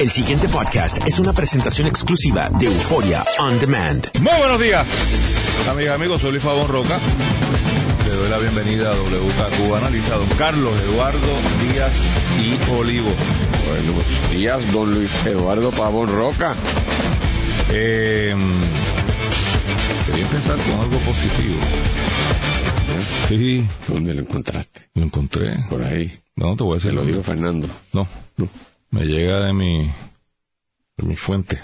El siguiente podcast es una presentación exclusiva de Euforia On Demand. Muy buenos días, amigas y amigos. Soy Luis Fabón Roca. Le doy la bienvenida a WKQ Analiza, don Carlos Eduardo Díaz y Olivo. Buenos días, don Luis Eduardo Pavón Roca. Eh, quería empezar con algo positivo. Sí, ¿Dónde lo encontraste? lo encontré. Por ahí. No, te voy a decir lo digo Fernando. No, No. Me llega de mi, de mi fuente.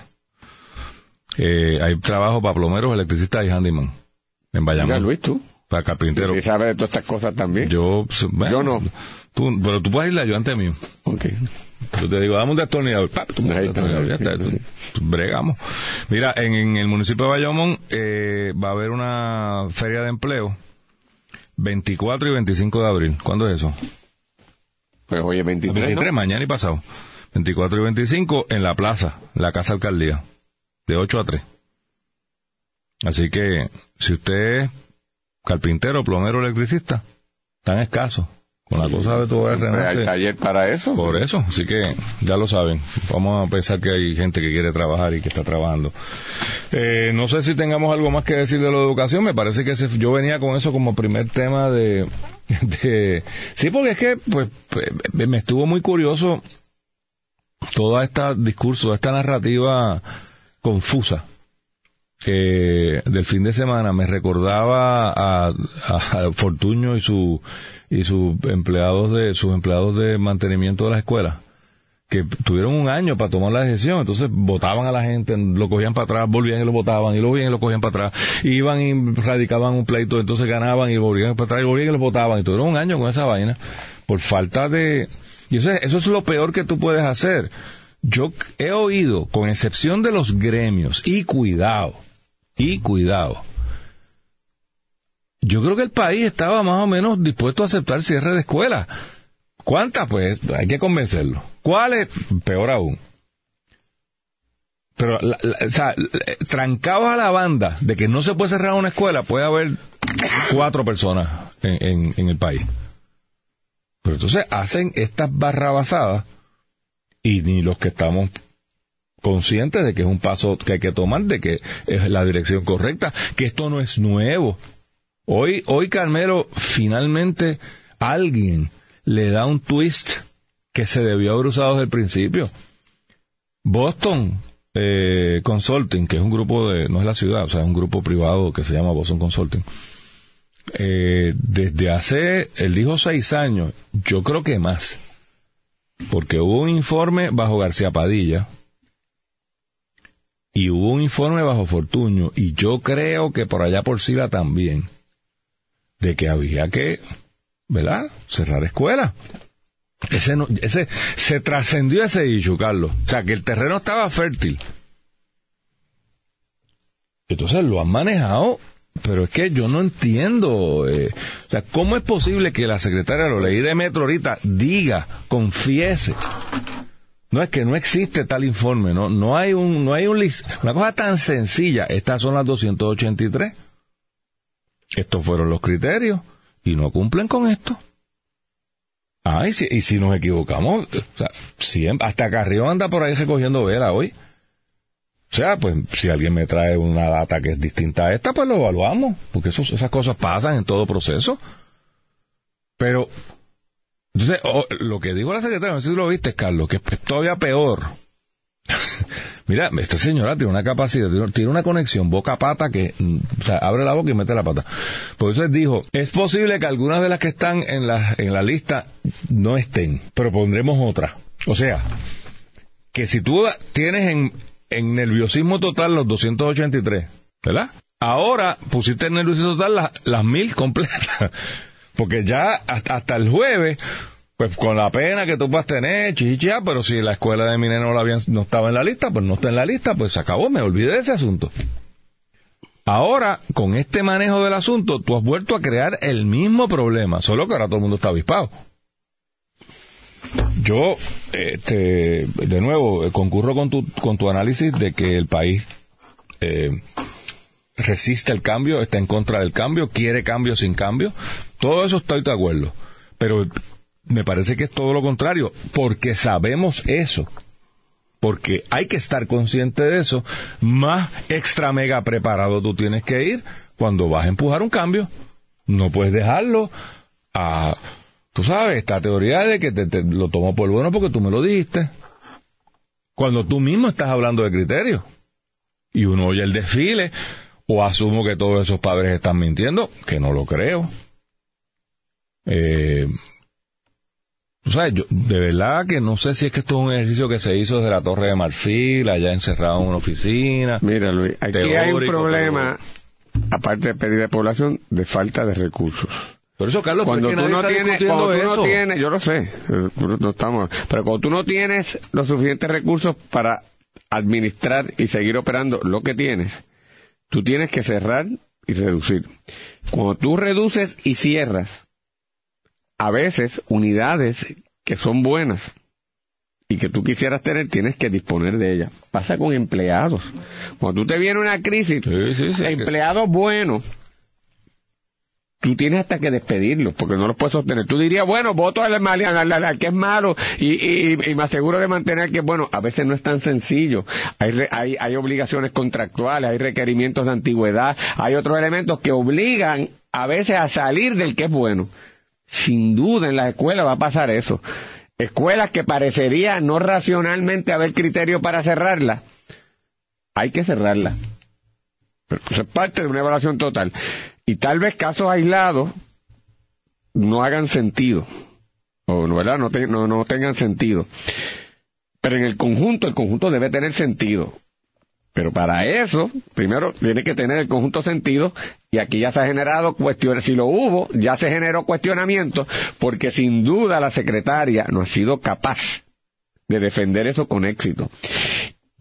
Eh, hay trabajo para plomeros, electricistas y handyman en Mira, Bayamón. Luis, tú. Para carpintero. ¿Y sabes de todas estas cosas también? Yo, pues, bueno, Yo no. Tú, pero tú puedes ir ayudante mío. Ok. Yo te digo, dame un destornillador. ¡pap! Tú Ahí está. ya está. Tú- Bregamos. Mira, en, en el municipio de Bayamón eh, va a haber una feria de empleo 24 y 25 de abril. ¿Cuándo es eso? Pues oye, 23, 23, ¿no? mañana y pasado. 24 y 25 en la plaza, la Casa Alcaldía, de 8 a 3. Así que, si usted es carpintero, plomero, electricista, tan escaso. Con la cosa de todo el Hay renace. taller para eso. Por eso, así que ya lo saben. Vamos a pensar que hay gente que quiere trabajar y que está trabajando. Eh, no sé si tengamos algo más que decir de la educación. Me parece que ese- yo venía con eso como primer tema de, de... Sí, porque es que pues pues, me estuvo muy curioso toda esta discurso, esta narrativa confusa que del fin de semana me recordaba a, a Fortuño y su y sus empleados de sus empleados de mantenimiento de las escuelas que tuvieron un año para tomar la decisión, entonces votaban a la gente, lo cogían para atrás, volvían y lo votaban, y lo volvían y lo cogían para atrás, iban y radicaban un pleito, entonces ganaban y volvían para atrás, y volvían y lo votaban, y tuvieron un año con esa vaina, por falta de... Y eso, es- eso es lo peor que tú puedes hacer. Yo he oído, con excepción de los gremios, y cuidado, y cuidado, yo creo que el país estaba más o menos dispuesto a aceptar cierre de escuelas. ¿Cuántas? Pues hay que convencerlo. ¿Cuáles? Peor aún. Pero, la- o sea, trancados a la banda de que no se puede cerrar una escuela, puede haber cuatro personas en, en- en el país. Pero entonces hacen estas barrabasadas y ni los que estamos conscientes de que es un paso que hay que tomar, de que es la dirección correcta, que esto no es nuevo. Hoy, hoy Carmelo, finalmente alguien le da un twist que se debió haber usado desde el principio. Boston eh, Consulting, que es un grupo de, no es la ciudad, o sea, es un grupo privado que se llama Boston Consulting. Eh, desde hace, él dijo seis años, yo creo que más, porque hubo un informe bajo García Padilla y hubo un informe bajo Fortuño y yo creo que por allá por Sila también, de que había que, ¿verdad? Cerrar escuelas. Ese, no, ese se trascendió ese issue, Carlos. O sea, que el terreno estaba fértil. Entonces lo han manejado, pero es que yo no entiendo. eh, o sea, ¿cómo es posible que la secretaria, lo leí de Metro ahorita, diga, confiese? No es que no existe tal informe, no, no hay un, no hay un una cosa tan sencilla. Estas son las 283. Estos fueron los criterios y no cumplen con esto. Ah, y si, y si nos equivocamos, o sea, siempre, hasta Carrión anda por ahí recogiendo vela hoy. O sea, pues si alguien me trae una data que es distinta a esta, pues lo evaluamos, porque esas cosas pasan en todo proceso. Pero, entonces, o- lo que dijo la secretaria, no sé si lo viste, Carlos, que es todavía peor. Mira, esta señora tiene una capacidad, tiene- una conexión boca-pata que, mm, o sea, abre la boca y mete la pata. Por eso él dijo, es posible que algunas de las que están en la, en la lista no estén, pero pondremos otra. O sea, que si tú tienes en, en nerviosismo total los 283, ¿verdad? Ahora pusiste en nerviosismo total las, mil completas. Porque ya hasta, el jueves, pues con la pena que tú puedas tener, chichicha, pero si la escuela de mi nene no, no estaba en la lista, pues no está en la lista, pues se acabó, me olvidé de ese asunto. Ahora, con este manejo del asunto, tú has vuelto a crear el mismo problema, solo que ahora todo el mundo está avispado. Yo, este, de nuevo, eh, concurro con tu, con tu análisis de que el país eh, resiste el cambio, está en contra del cambio, quiere cambio sin cambio. Todo eso estoy de acuerdo. Pero me parece que es todo lo contrario, porque sabemos eso. Porque hay que estar consciente de eso. Más extra mega preparado tú tienes que ir cuando vas a empujar un cambio. No puedes dejarlo a, tú sabes, esta teoría de que te, te lo tomo por bueno porque tú me lo dijiste. Cuando tú mismo estás hablando de criterios. Y uno oye el desfile, o asumo que todos esos padres están mintiendo, que no lo creo. Eh, o sea, yo de verdad que no sé si es que esto es un ejercicio que se hizo desde la Torre de Marfil, allá encerrado en una oficina. Mira, Luis, aquí hay un problema, aparte de pérdida de población, de falta de recursos. Por eso, Carlos, Cuando tú, no tienes, cuando tú eso. no tienes, yo lo sé, eh, no estamos, pero cuando tú no tienes los suficientes recursos para administrar y seguir operando lo que tienes, tú tienes que cerrar y reducir. Cuando tú reduces y cierras, a veces unidades que son buenas y que tú quisieras tener, tienes que disponer de ellas. Pasa con empleados. Cuando tú te viene una crisis, Sí, sí, sí. empleados buenos, tú tienes hasta que despedirlos, porque no los puedes sostener. Tú dirías, bueno, voto al, mal- al- que es malo y, me aseguro de mantener que bueno. A veces no es tan sencillo. Hay, hay, hay obligaciones contractuales, hay requerimientos de antigüedad, hay otros elementos que obligan a veces a salir del que es bueno. Sin duda en las escuelas va a pasar eso. Escuelas que parecería no racionalmente haber criterio para cerrarlas, hay que cerrarlas. Pero es parte de una evaluación total. Y tal vez casos aislados no hagan sentido. O no, ¿verdad? No, te- no, no tengan sentido. Pero en el conjunto, el conjunto debe tener sentido. Pero para eso, primero tiene que tener el conjunto sentido, y aquí ya se ha generado cuestiones, si lo hubo, ya se generó cuestionamiento, porque sin duda la secretaria no ha sido capaz de defender eso con éxito.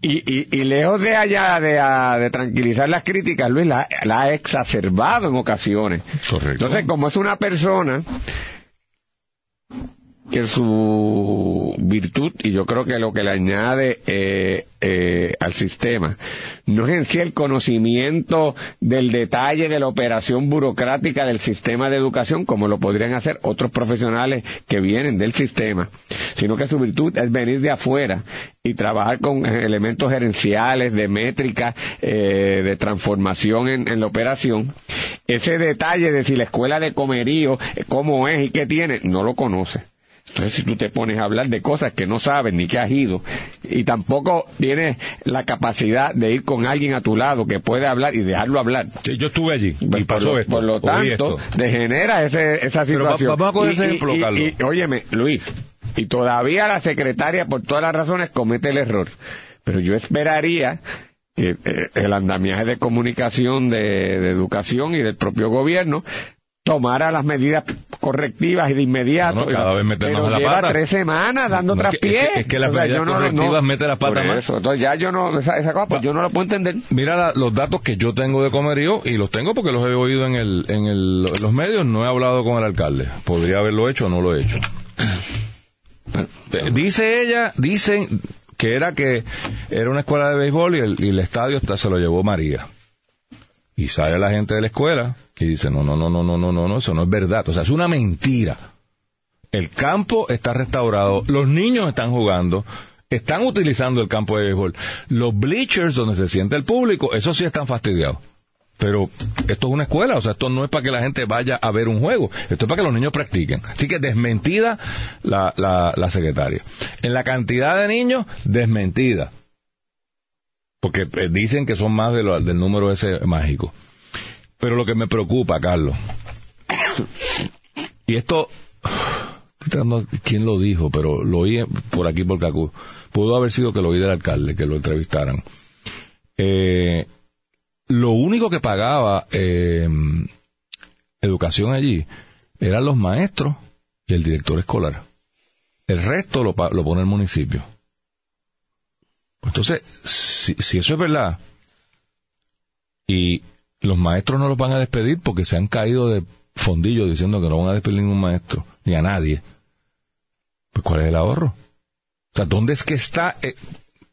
Y, y, y lejos de allá de, ah, de tranquilizar las críticas, Luis la, la ha exacerbado en ocasiones. Correcto. Entonces, como es una persona que su virtud, y yo creo que lo que le añade eh, eh, al sistema, no es en sí el conocimiento del detalle de la operación burocrática del sistema de educación, como lo podrían hacer otros profesionales que vienen del sistema, sino que su virtud es venir de afuera y trabajar con elementos gerenciales, de métrica, eh, de transformación en, en la operación. Ese detalle de si la escuela de comerío, eh, cómo es y qué tiene, no lo conoce. Entonces, si tú te pones a hablar de cosas que no sabes ni que has ido, y tampoco tienes la capacidad de ir con alguien a tu lado que puede hablar y dejarlo hablar, Sí, yo estuve allí y pues, pasó por lo, esto. por lo tanto, esto. degenera ese, esa Pero situación. vamos a coger ese ejemplo, y- Carlos. y- óyeme, Luis, y todavía la secretaria, por todas las razones, comete el error. Pero yo esperaría que eh, el andamiaje de comunicación, de, de educación y del propio gobierno tomara las medidas correctivas y de inmediato. No, no, cada vez mete Pero más la lleva pata. tres semanas dando No, es que- traspié. es que- es que las correctivas mete la pata por más. eso. Entonces ya yo no, esa, esa cosa, pues yo no lo puedo entender. Mira la- los datos que yo tengo de comerío y los tengo porque los he oído en, el, en, el, en los medios. No he hablado con el alcalde. Podría haberlo hecho o no lo he hecho. Dice ella, dicen que era que era una escuela de béisbol y el, y el estadio hasta se lo llevó María. Y sale la gente de la escuela y dice, no, no, no, no, no, no, no, no, eso no es verdad. O sea, es una mentira. El campo está restaurado, los niños están jugando, están utilizando el campo de béisbol. Los bleachers donde se siente el público, eso sí están fastidiados. Pero esto es una escuela, o sea, esto no es para que la gente vaya a ver un juego, esto es para que los niños practiquen. Así que desmentida la, la, la secretaria. En la cantidad de niños, desmentida. Porque eh, dicen que son más del número ese mágico. Pero lo que me preocupa, Carlos, y esto quién lo dijo, pero lo oí por aquí por. Pudo haber sido que lo oí del alcalde, que lo entrevistaran. Eh, lo único que pagaba eh, educación allí eran los maestros y el director escolar. El resto lo, lo pone el municipio. Entonces, si, si eso es verdad, y los maestros no los van a despedir porque se han caído de fondillo diciendo que no van a despedir ningún maestro, ni a nadie, pues ¿cuál es el ahorro? O sea, ¿dónde es que está? eh,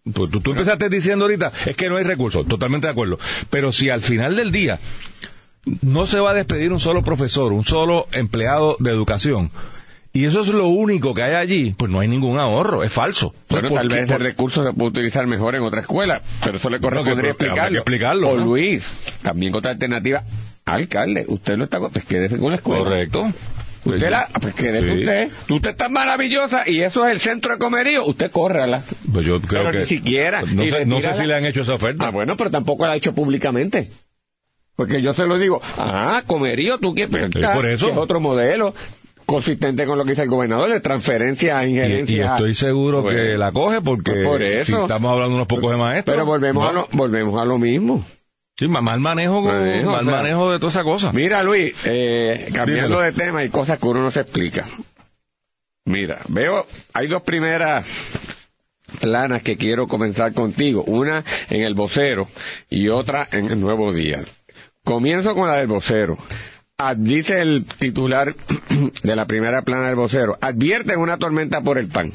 pues tú, tú empezaste diciendo ahorita, es que no hay recursos, totalmente de acuerdo. Pero si al final del día no se va a despedir un solo profesor, un solo empleado de educación, y eso es lo único que hay allí, pues no hay ningún ahorro, es falso. Bueno, ¿Por tal qué? vez ese recurso se puede utilizar mejor en otra escuela, pero eso le correspondería que explicarlo. explicarlo, O ¿no? Luis, también otra alternativa, alcalde, usted lo está, pues quédese con la escuela. Correcto. Usted la, pues quédese Sí. usted. Usted está maravillosa y eso es el centro de comerío, usted córrala. Pues yo creo Pero que... ni siquiera. No sé, no si le han hecho esa oferta. Ah, bueno, pero tampoco la ha hecho públicamente. Porque yo se lo digo, ah, comerío, tú quieres, pues, ah, por eso. que es otro modelo consistente con lo que dice el gobernador de transferencia a Y, injerencia. y estoy seguro Pues, que la coge porque pues por eso. si estamos hablando unos pocos de maestros. Pero volvemos, no. a lo, volvemos a lo mismo. Sí, ma- mal manejo, Manejo, mal o sea, manejo de toda esa cosa. Mira, Luis, eh, cambiando de tema, hay cosas que uno no se explica. Mira, veo, hay dos primeras planas que quiero comenzar contigo. Una en el vocero y otra en el nuevo día. Comienzo con la del vocero. Dice el titular de la primera plana del vocero, advierten una tormenta por el pan.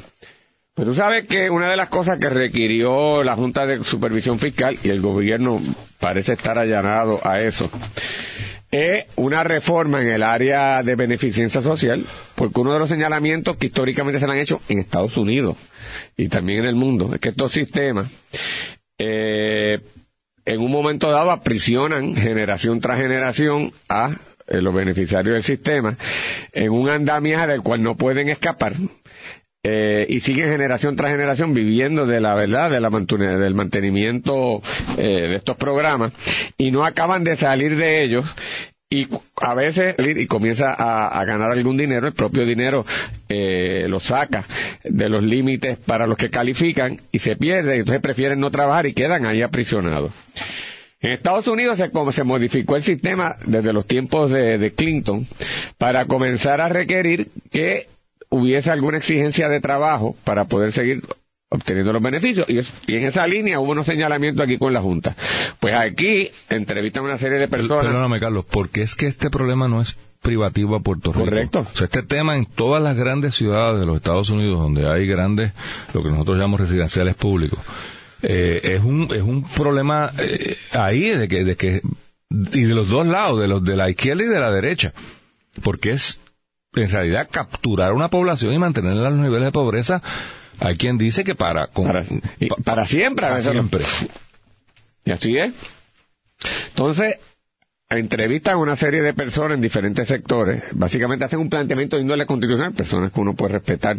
Pues tú sabes que una de las cosas que requirió la Junta de Supervisión Fiscal, y el gobierno parece estar allanado a eso, es una reforma en el área de beneficencia social, porque uno de los señalamientos que históricamente se han hecho en Estados Unidos y también en el mundo, es que estos sistemas, eh, en un momento dado aprisionan generación tras generación a eh, los beneficiarios del sistema en un andamiaje del cual no pueden escapar eh, y siguen generación tras generación viviendo de la verdad, de la del mantenimiento eh, de estos programas y no acaban de salir de ellos y a veces y comienza a, a ganar algún dinero, el propio dinero eh, lo saca de los límites para los que califican y se pierde, entonces prefieren no trabajar y quedan ahí aprisionados. En Estados Unidos se, modificó el sistema desde los tiempos de, de Clinton para comenzar a requerir que hubiese alguna exigencia de trabajo para poder seguir obteniendo los beneficios. Y, es- y en esa línea hubo unos señalamientos aquí con la Junta. Pues aquí entrevistan a una serie de personas. Perdóname, Carlos, porque es que este problema no es privativo a Puerto Rico. Correcto. O sea, este tema en todas las grandes ciudades de los Estados Unidos, donde hay grandes, lo que nosotros llamamos residenciales públicos, eh, es un es un problema eh, ahí de que de que y de los dos lados, de los de la izquierda y de la derecha, porque es en realidad capturar una población y mantenerla a los niveles de pobreza. Hay quien dice que para con- para, y pa- para siempre. para siempre. Y así es. Entonces, entrevistan a una serie de personas en diferentes sectores. Básicamente hacen un planteamiento de índole constitucional, personas que uno puede respetar,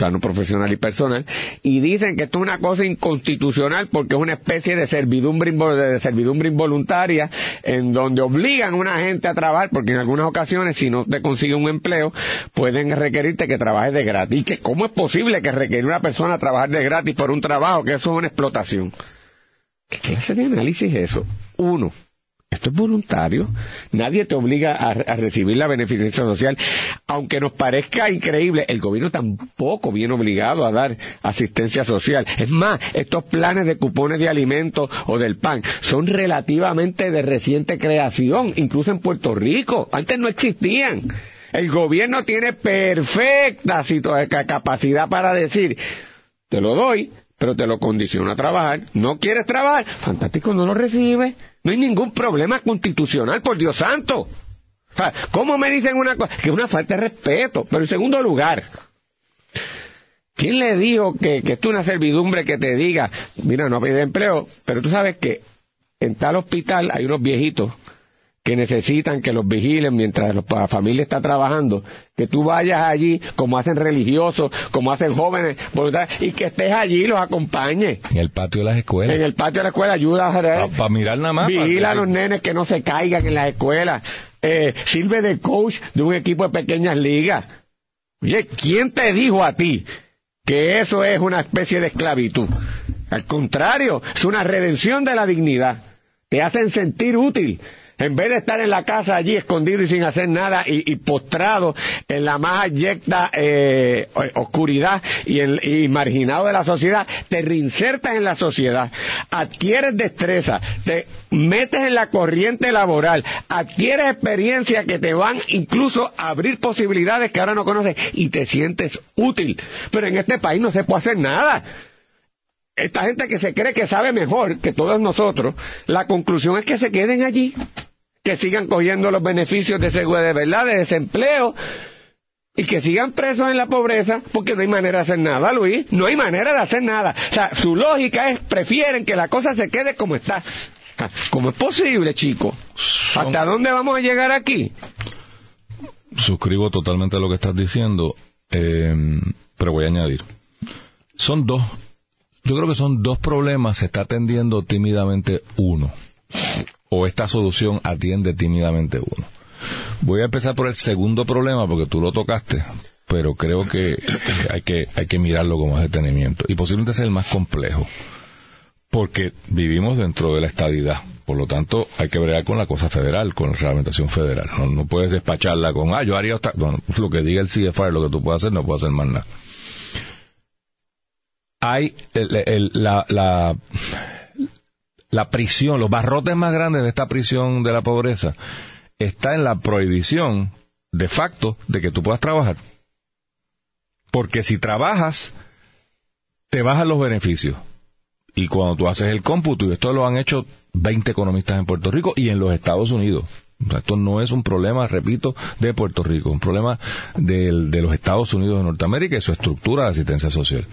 plano profesional y personal, y dicen que esto es una cosa inconstitucional porque es una especie de servidumbre, de servidumbre involuntaria en donde obligan a una gente a trabajar, porque en algunas ocasiones si no te consigue un empleo, pueden requerirte que trabajes de gratis. ¿Y que cómo es posible que requiere una persona trabajar de gratis por un trabajo que eso es una explotación? ¿Qué clase de análisis es eso? Uno, esto es voluntario. Nadie te obliga a, recibir la beneficencia social. Aunque nos parezca increíble, el gobierno tampoco viene obligado a dar asistencia social. Es más, estos planes de cupones de alimentos o del pan son relativamente de reciente creación, incluso en Puerto Rico. Antes no existían. El gobierno tiene perfecta capacidad para decir, te lo doy, pero te lo condiciono a trabajar. ¿No quieres trabajar? Fantástico, no lo recibe. No hay ningún problema constitucional, por Dios santo. O sea, ¿cómo me dicen una cosa? Que es una falta de respeto. Pero en segundo lugar, ¿quién le dijo que, esto es una servidumbre que te diga, mira, no hay empleo, pero tú sabes que en tal hospital hay unos viejitos que necesitan que los vigilen mientras la familia está trabajando, que tú vayas allí como hacen religiosos, como hacen jóvenes, y que estés allí y los acompañes. En el patio de las escuelas. En el patio de la escuela ayuda a Para mirar nada más. vigila a los nenes que no se caigan en las escuelas, eh, sirve de coach de un equipo de pequeñas ligas. Oye, ¿quién te dijo a ti que eso es una especie de esclavitud? Al contrario, es una redención de la dignidad. Te hacen sentir útil. En vez de estar en la casa allí escondido y sin hacer nada y, postrado en la más abyecta eh, oscuridad y, y marginado de la sociedad, te reinsertas en la sociedad, adquieres destreza, te metes en la corriente laboral, adquieres experiencia que te van incluso a abrir posibilidades que ahora no conoces y te sientes útil. Pero en este país no se puede hacer nada esta gente que se cree que sabe mejor que todos nosotros, la conclusión es que se queden allí, que sigan cogiendo los beneficios de seguro de verdad, de desempleo, y que sigan presos en la pobreza, porque no hay manera de hacer nada, Luis, no hay manera de hacer nada. O sea, su lógica es, prefieren que la cosa se quede como está. ¿Cómo es posible, chico? ¿Hasta dónde vamos a llegar aquí? Suscribo totalmente a lo que estás diciendo, eh, pero voy a añadir. Son dos yo creo que son dos problemas, se está atendiendo tímidamente uno. O esta solución atiende tímidamente uno. Voy a empezar por el segundo problema porque tú lo tocaste, pero creo que hay que, hay que mirarlo con más detenimiento. Y posiblemente es el más complejo. Porque vivimos dentro de la estadidad. Por lo tanto, hay que bregar con la cosa federal, con la reglamentación federal. No, puedes despacharla con, ah, yo haría, bueno, lo que diga el CFR, lo que tú puedes hacer, no puedo hacer más nada hay la, la, la prisión, los barrotes más grandes de esta prisión de la pobreza está en la prohibición de facto de que tú puedas trabajar. Porque si trabajas, te bajan los beneficios. Y cuando tú haces el cómputo, y esto lo han hecho 20 economistas en Puerto Rico y en los Estados Unidos. esto no es un problema, repito, de Puerto Rico, un problema de, de los Estados Unidos de Norteamérica y su estructura de asistencia social.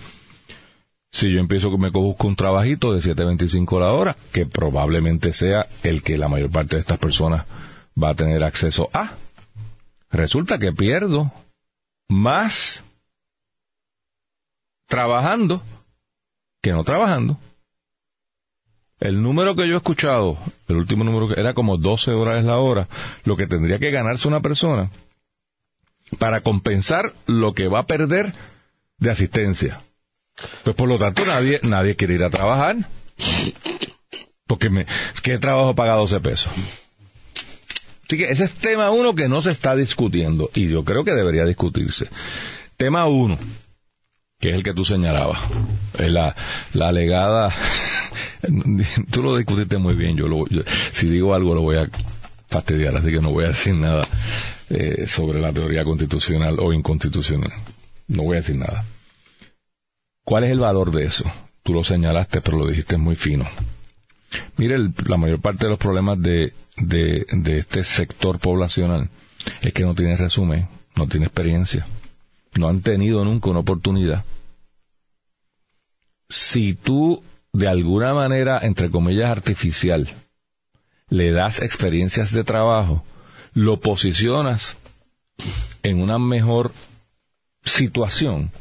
Si yo empiezo que me busco un trabajito de 7.25 la hora, que probablemente sea el que la mayor parte de estas personas va a tener acceso a, resulta que pierdo más trabajando que no trabajando. El número que yo he escuchado, el último número que era como 12 horas la hora, lo que tendría que ganarse una persona para compensar lo que va a perder de asistencia. Pues por lo tanto nadie, nadie quiere ir a trabajar. Porque me, ¿qué trabajo paga 12 pesos? Así que ese es tema uno que no se está discutiendo y yo creo que debería discutirse. Tema uno, que es el que tú señalabas, es la, la alegada, tú lo discutiste muy bien, yo, lo, si digo algo lo voy a fastidiar, así que no voy a decir nada eh, sobre la teoría constitucional o inconstitucional, no voy a decir nada. ¿Cuál es el valor de eso? Tú lo señalaste, pero lo dijiste muy fino. Mire, la mayor parte de los problemas de, de, este sector poblacional es que no tiene resumen, no tiene experiencia, no han tenido nunca una oportunidad. Si tú, de alguna manera, entre comillas, artificial, le das experiencias de trabajo, lo posicionas en una mejor situación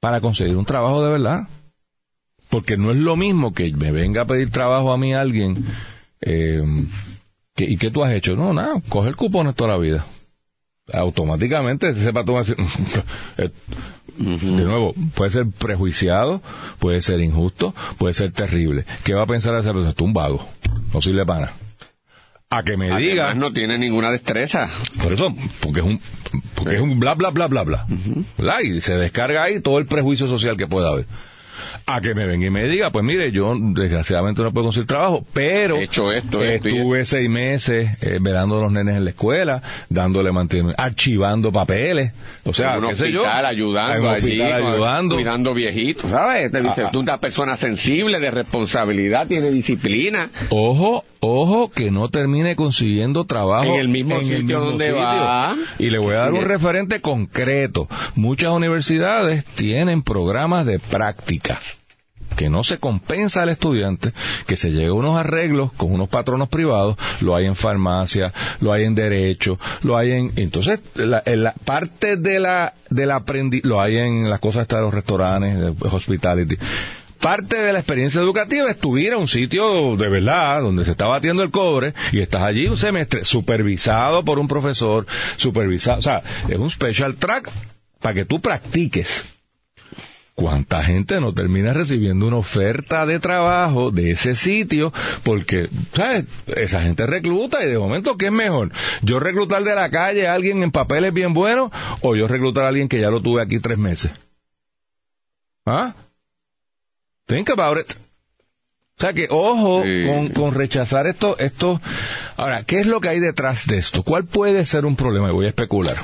para conseguir un trabajo de verdad. Porque no es lo mismo que me venga a pedir trabajo a mí alguien. Eh, ¿Y qué tú has hecho? No, nada, coge el cupón toda la vida. Automáticamente sepa tú eh, De nuevo, puede ser prejuiciado, puede ser injusto, puede ser terrible. ¿Qué va a pensar esa persona? Tú un vago, no sirve para nada a que me diga. no tiene ninguna destreza. Por eso, porque es un, porque es un bla bla bla bla bla. Y se descarga ahí todo el prejuicio social que pueda haber a que me venga y me diga, pues mire, yo desgraciadamente no puedo conseguir trabajo, pero Hecho esto, estuve seis meses eh, velando a los nenes en la escuela, dándole mantenimiento, archivando papeles, o sea, qué sé yo, ayudando allí, ayudando, cuidando viejitos, ¿sabes? Te dice, ah, tú una persona sensible, de responsabilidad, tiene disciplina. Ojo, ojo, que no termine consiguiendo trabajo en el mismo sitio donde va. Y le voy a dar un referente concreto. Muchas universidades tienen programas de práctica que no se compensa al estudiante, que se llega a unos arreglos con unos patronos privados, lo hay en farmacia, lo hay en derecho, lo hay en... Entonces, la, parte de la, del aprendizaje, lo hay en las cosas de los restaurantes, hospitality. Parte de la experiencia educativa es tu ir a un sitio de verdad, donde se está batiendo el cobre, y estás allí un semestre supervisado por un profesor, supervisado, o sea, es un special track para que tú practiques. ¿Cuánta gente no termina recibiendo una oferta de trabajo de ese sitio? Porque, ¿sabes? Esa gente recluta y de momento, ¿qué es mejor? ¿Yo reclutar de la calle a alguien en papeles bien buenos o yo reclutar a alguien que ya lo tuve aquí tres meses? ¿Ah? Think about it. O sea que, ojo con, con, rechazar esto, esto. Ahora, ¿qué es lo que hay detrás de esto? ¿Cuál puede ser un problema? Y voy a especular.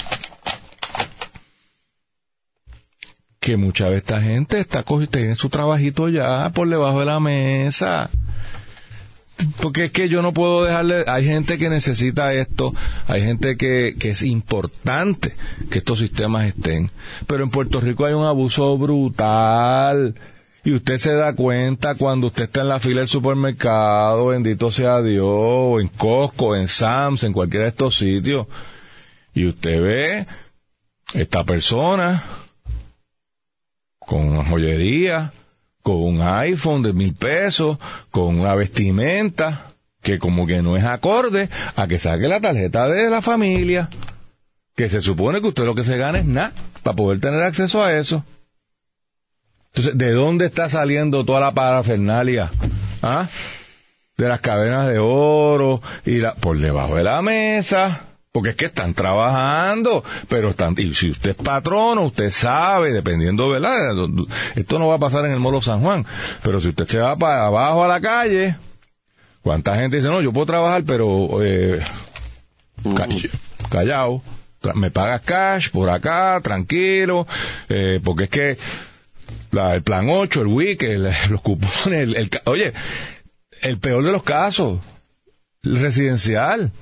Que mucha de esta gente está en su trabajito ya por debajo de la mesa. Porque es que yo no puedo dejarle, hay gente que necesita esto, hay gente que, que es importante que estos sistemas estén, pero en Puerto Rico hay un abuso brutal. Y usted se da cuenta cuando usted está en la fila del supermercado, bendito sea Dios, en Costco, en Sams, en cualquiera de estos sitios, y usted ve esta persona con joyería, con un iPhone de mil pesos, con una vestimenta que como que no es acorde a que saque la tarjeta de la familia, que se supone que usted lo que se gana es nada para poder tener acceso a eso. Entonces, ¿de dónde está saliendo toda la parafernalia? ¿Ah? De las cadenas de oro y la, por debajo de la mesa. Porque es que están trabajando, pero están, y si usted es patrono, usted sabe, dependiendo, ¿verdad? Esto no va a pasar en el Molo San Juan, pero si usted se va para abajo a la calle, ¿cuánta gente dice, no, yo puedo trabajar, pero, eh, callado, me pagas cash por acá, tranquilo, eh, porque es que el plan 8, el WIC, los cupones, el, oye, el peor de los casos, el residencial,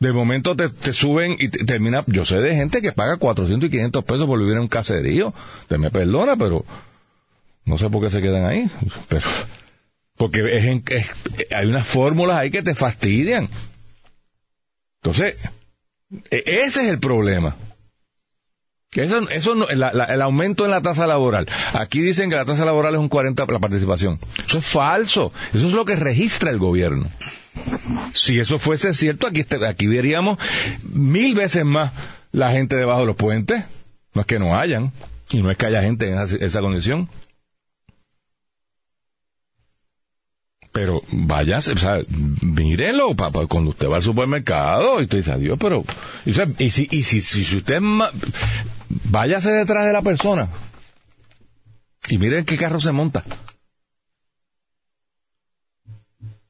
de momento te, suben y termina, yo sé de gente que paga 400 y 500 pesos por vivir en un caserío, te me perdona, pero no sé por qué se quedan ahí, pero porque es, hay unas fórmulas ahí que te fastidian. Entonces, e, ese es el problema. Eso, eso no, el aumento en la tasa laboral. Aquí dicen que la tasa laboral es un 40 la participación. Eso es falso. Eso es lo que registra el gobierno. Si eso fuese cierto, aquí, aquí veríamos mil veces más la gente debajo de los puentes. No es que no hayan, y no es que haya gente en esa, condición. Pero váyase, o sea, mírenlo cuando usted va al supermercado y usted dice, adiós, pero... Y, si, y si, si, usted... váyase detrás de la persona y miren qué carro se monta.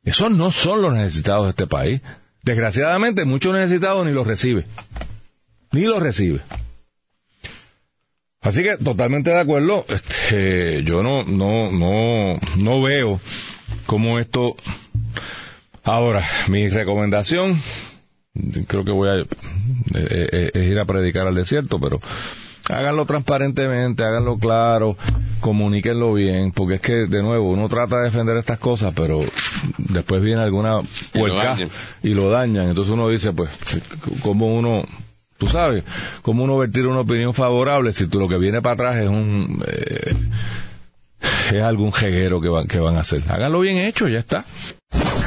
Esos no son los necesitados de este país. Desgraciadamente, muchos necesitados ni los recibe. Ni los recibe. Así que totalmente de acuerdo. Este, yo no, no, no, no veo cómo esto. Ahora, mi recomendación, creo que voy a eh, eh, eh, ir a predicar al desierto, pero háganlo transparentemente, háganlo claro, comuníquenlo bien, porque es que, de nuevo, uno trata de defender estas cosas, pero después viene alguna puerca y lo dañan. Entonces uno dice, pues, como uno, tú sabes, como uno vertir una opinión favorable si tú lo que viene para atrás es un... Eh, es algún jeguero que van, que van a hacer. Háganlo bien hecho, ya está.